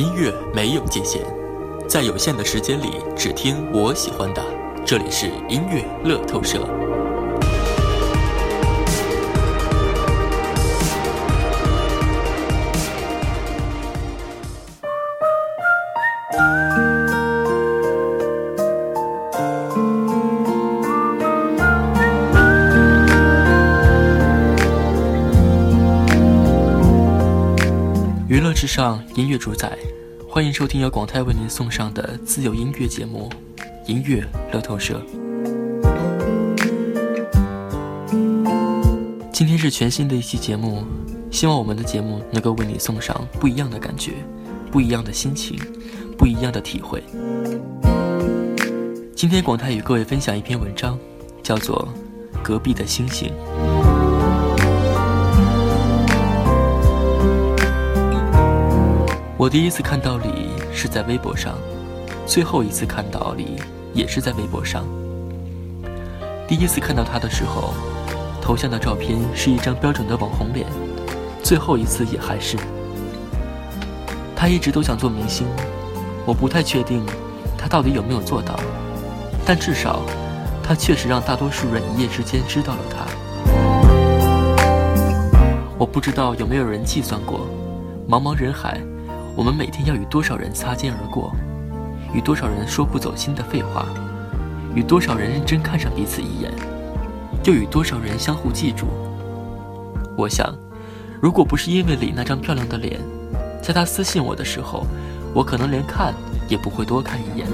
音乐没有界限，在有限的时间里，只听我喜欢的。这里是音乐乐透社。上，音乐主宰，欢迎收听由广泰为您送上的自由音乐节目《音乐乐透社》。今天是全新的一期节目，希望我们的节目能够为你送上不一样的感觉、不一样的心情、不一样的体会。今天广泰与各位分享一篇文章，叫做《隔壁的星星》。我第一次看到李是在微博上，最后一次看到李也是在微博上。第一次看到他的时候，头像的照片是一张标准的网红脸，最后一次也还是。他一直都想做明星，我不太确定他到底有没有做到，但至少他确实让大多数人一夜之间知道了他。我不知道有没有人计算过，茫茫人海。我们每天要与多少人擦肩而过，与多少人说不走心的废话，与多少人认真看上彼此一眼，又与多少人相互记住。我想，如果不是因为李那张漂亮的脸，在他私信我的时候，我可能连看也不会多看一眼。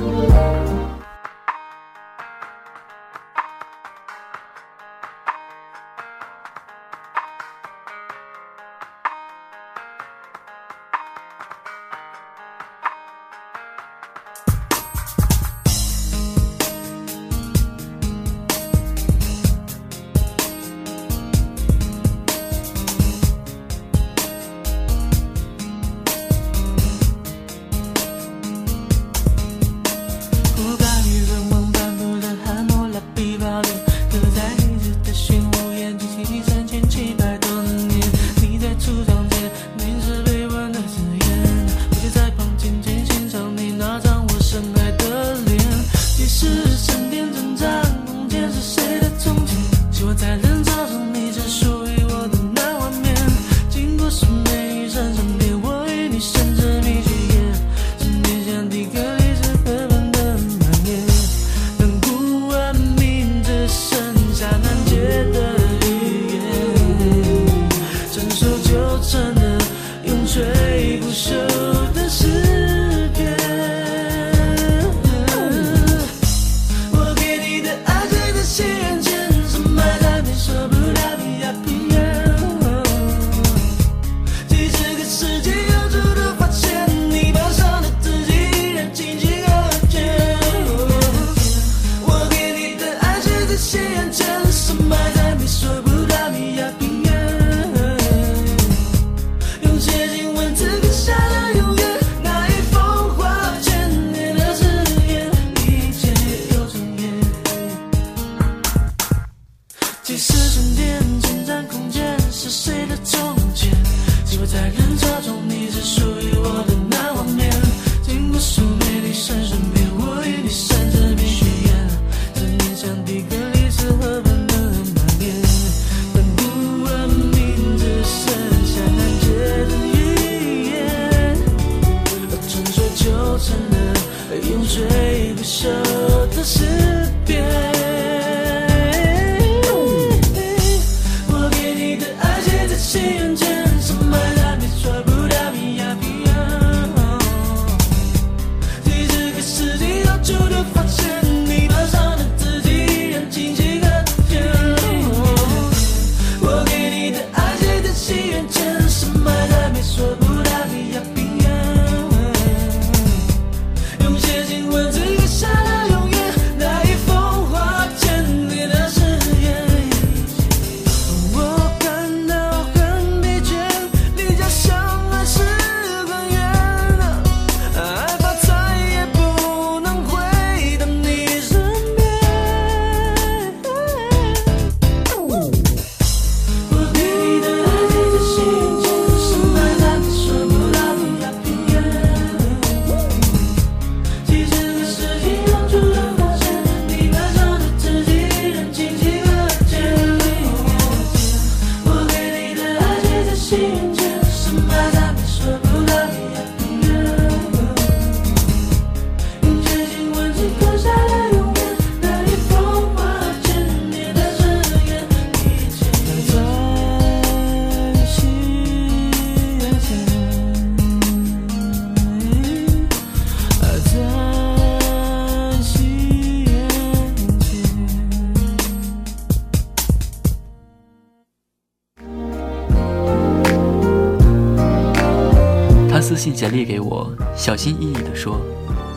简历给我，小心翼翼地说：“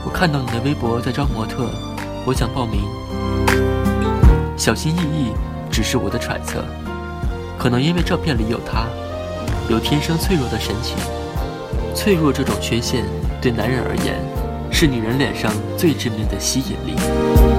我看到你的微博在招模特，我想报名。”小心翼翼只是我的揣测，可能因为照片里有他，有天生脆弱的神情。脆弱这种缺陷对男人而言，是女人脸上最致命的吸引力。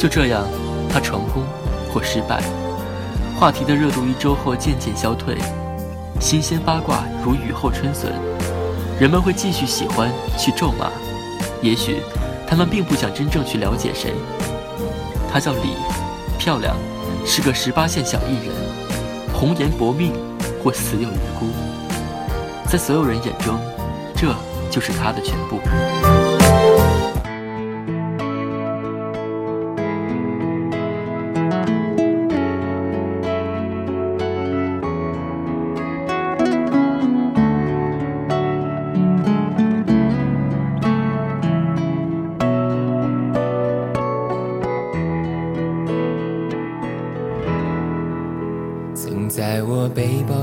就这样，他成功或失败，话题的热度一周后渐渐消退，新鲜八卦如雨后春笋，人们会继续喜欢去咒骂，也许他们并不想真正去了解谁。他叫李，漂亮，是个十八线小艺人，红颜薄命或死有余辜，在所有人眼中，这就是他的全部。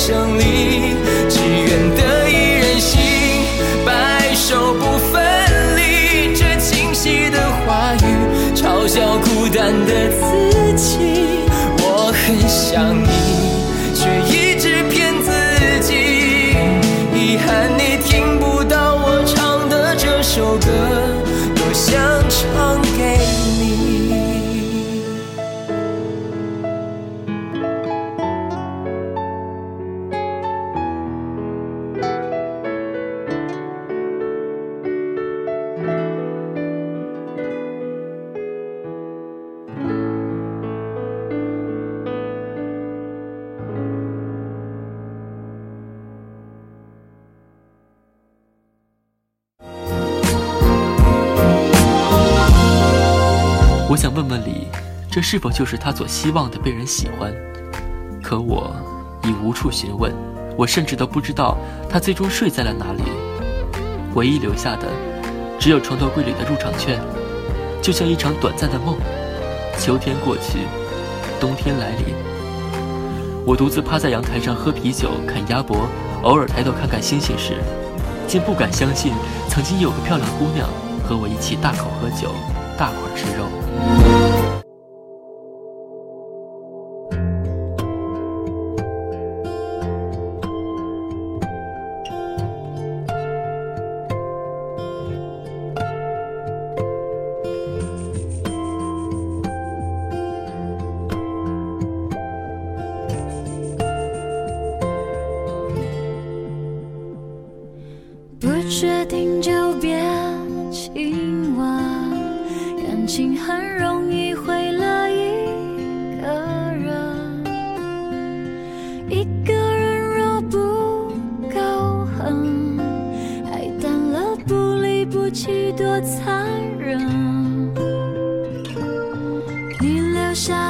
想你是否就是他所希望的被人喜欢？可我已无处询问，我甚至都不知道他最终睡在了哪里。唯一留下的，只有床头柜里的入场券，就像一场短暂的梦。秋天过去，冬天来临。我独自趴在阳台上喝啤酒、啃鸭脖，偶尔抬头看看星星时，竟不敢相信，曾经有个漂亮姑娘和我一起大口喝酒、大块吃肉。就别亲吻，感情很容易毁了一个人。一个人若不够狠，爱淡了不离不弃多残忍。你留下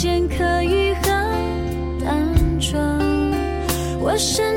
间可以很单纯我身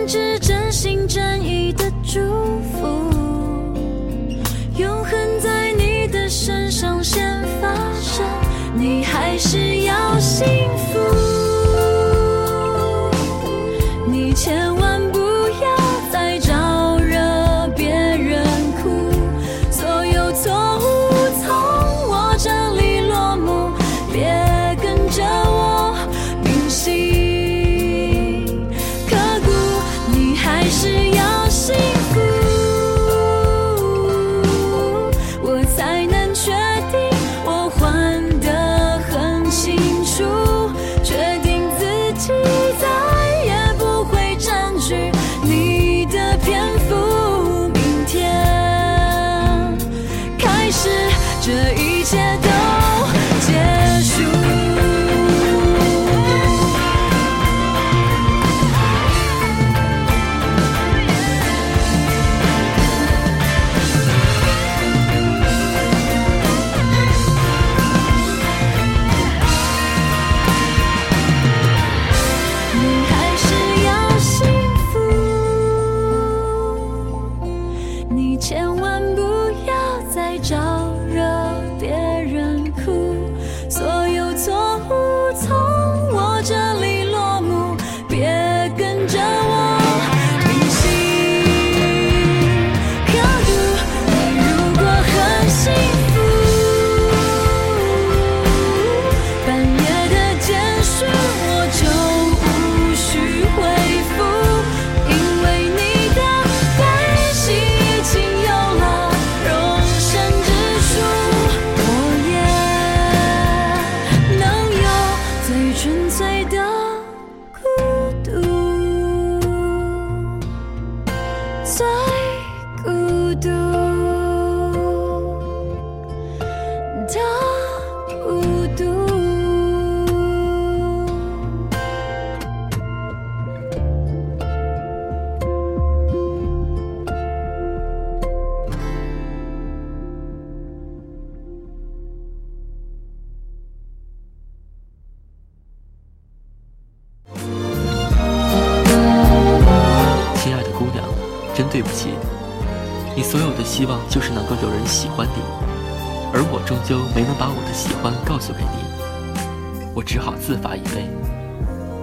而我终究没能把我的喜欢告诉给你，我只好自罚一杯，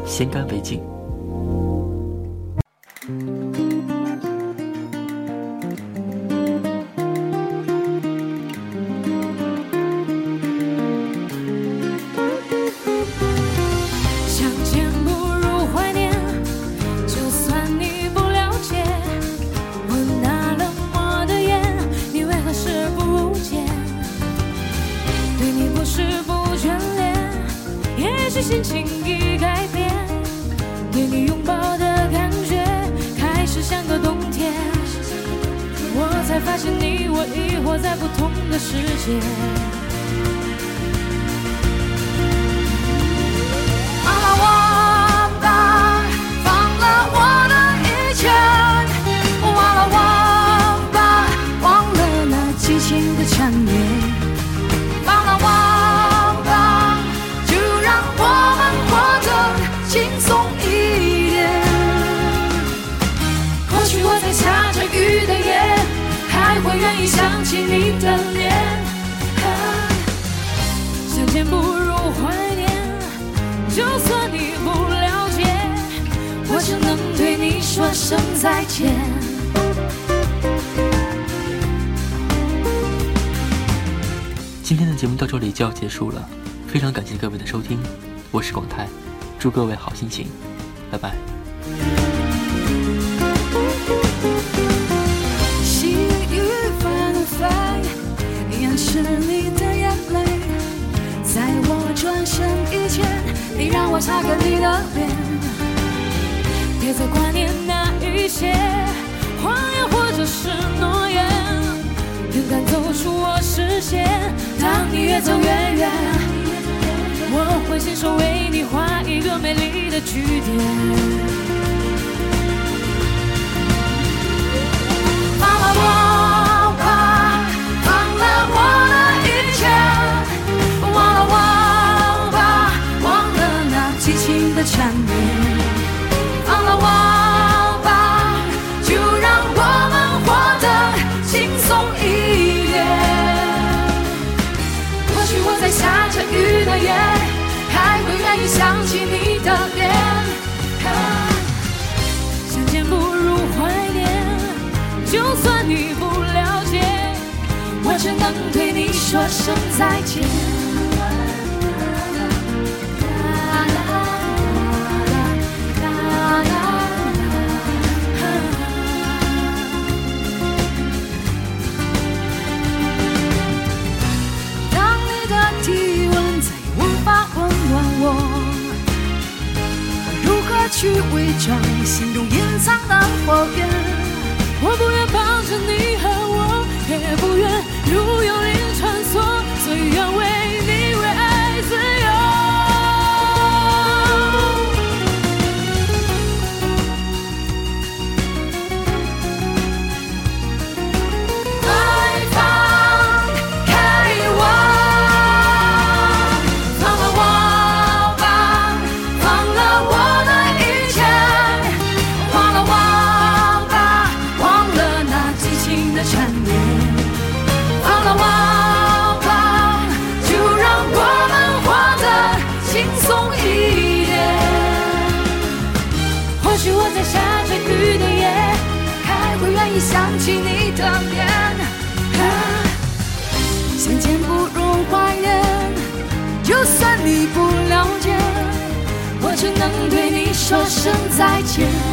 先干为敬。轻易改变，对你拥抱的感觉开始像个冬天。我才发现你我已活在不同的世界。起你的脸，相见不如怀念。就算你不了解，我只能对你说声再见。今天的节目到这里就要结束了，非常感谢各位的收听，我是广泰，祝各位好心情，拜拜。擦干你的脸。别再挂念那一些谎言或者是诺言，勇敢走出我视线。当你越走越远，我会亲手为你画一个美丽的句点。妈妈也，还会愿意想起你的脸。相见不如怀念，就算你不了解，我只能对你说声再见。起你的脸，相见不如怀念。就算你不了解，我只能对你说声再见。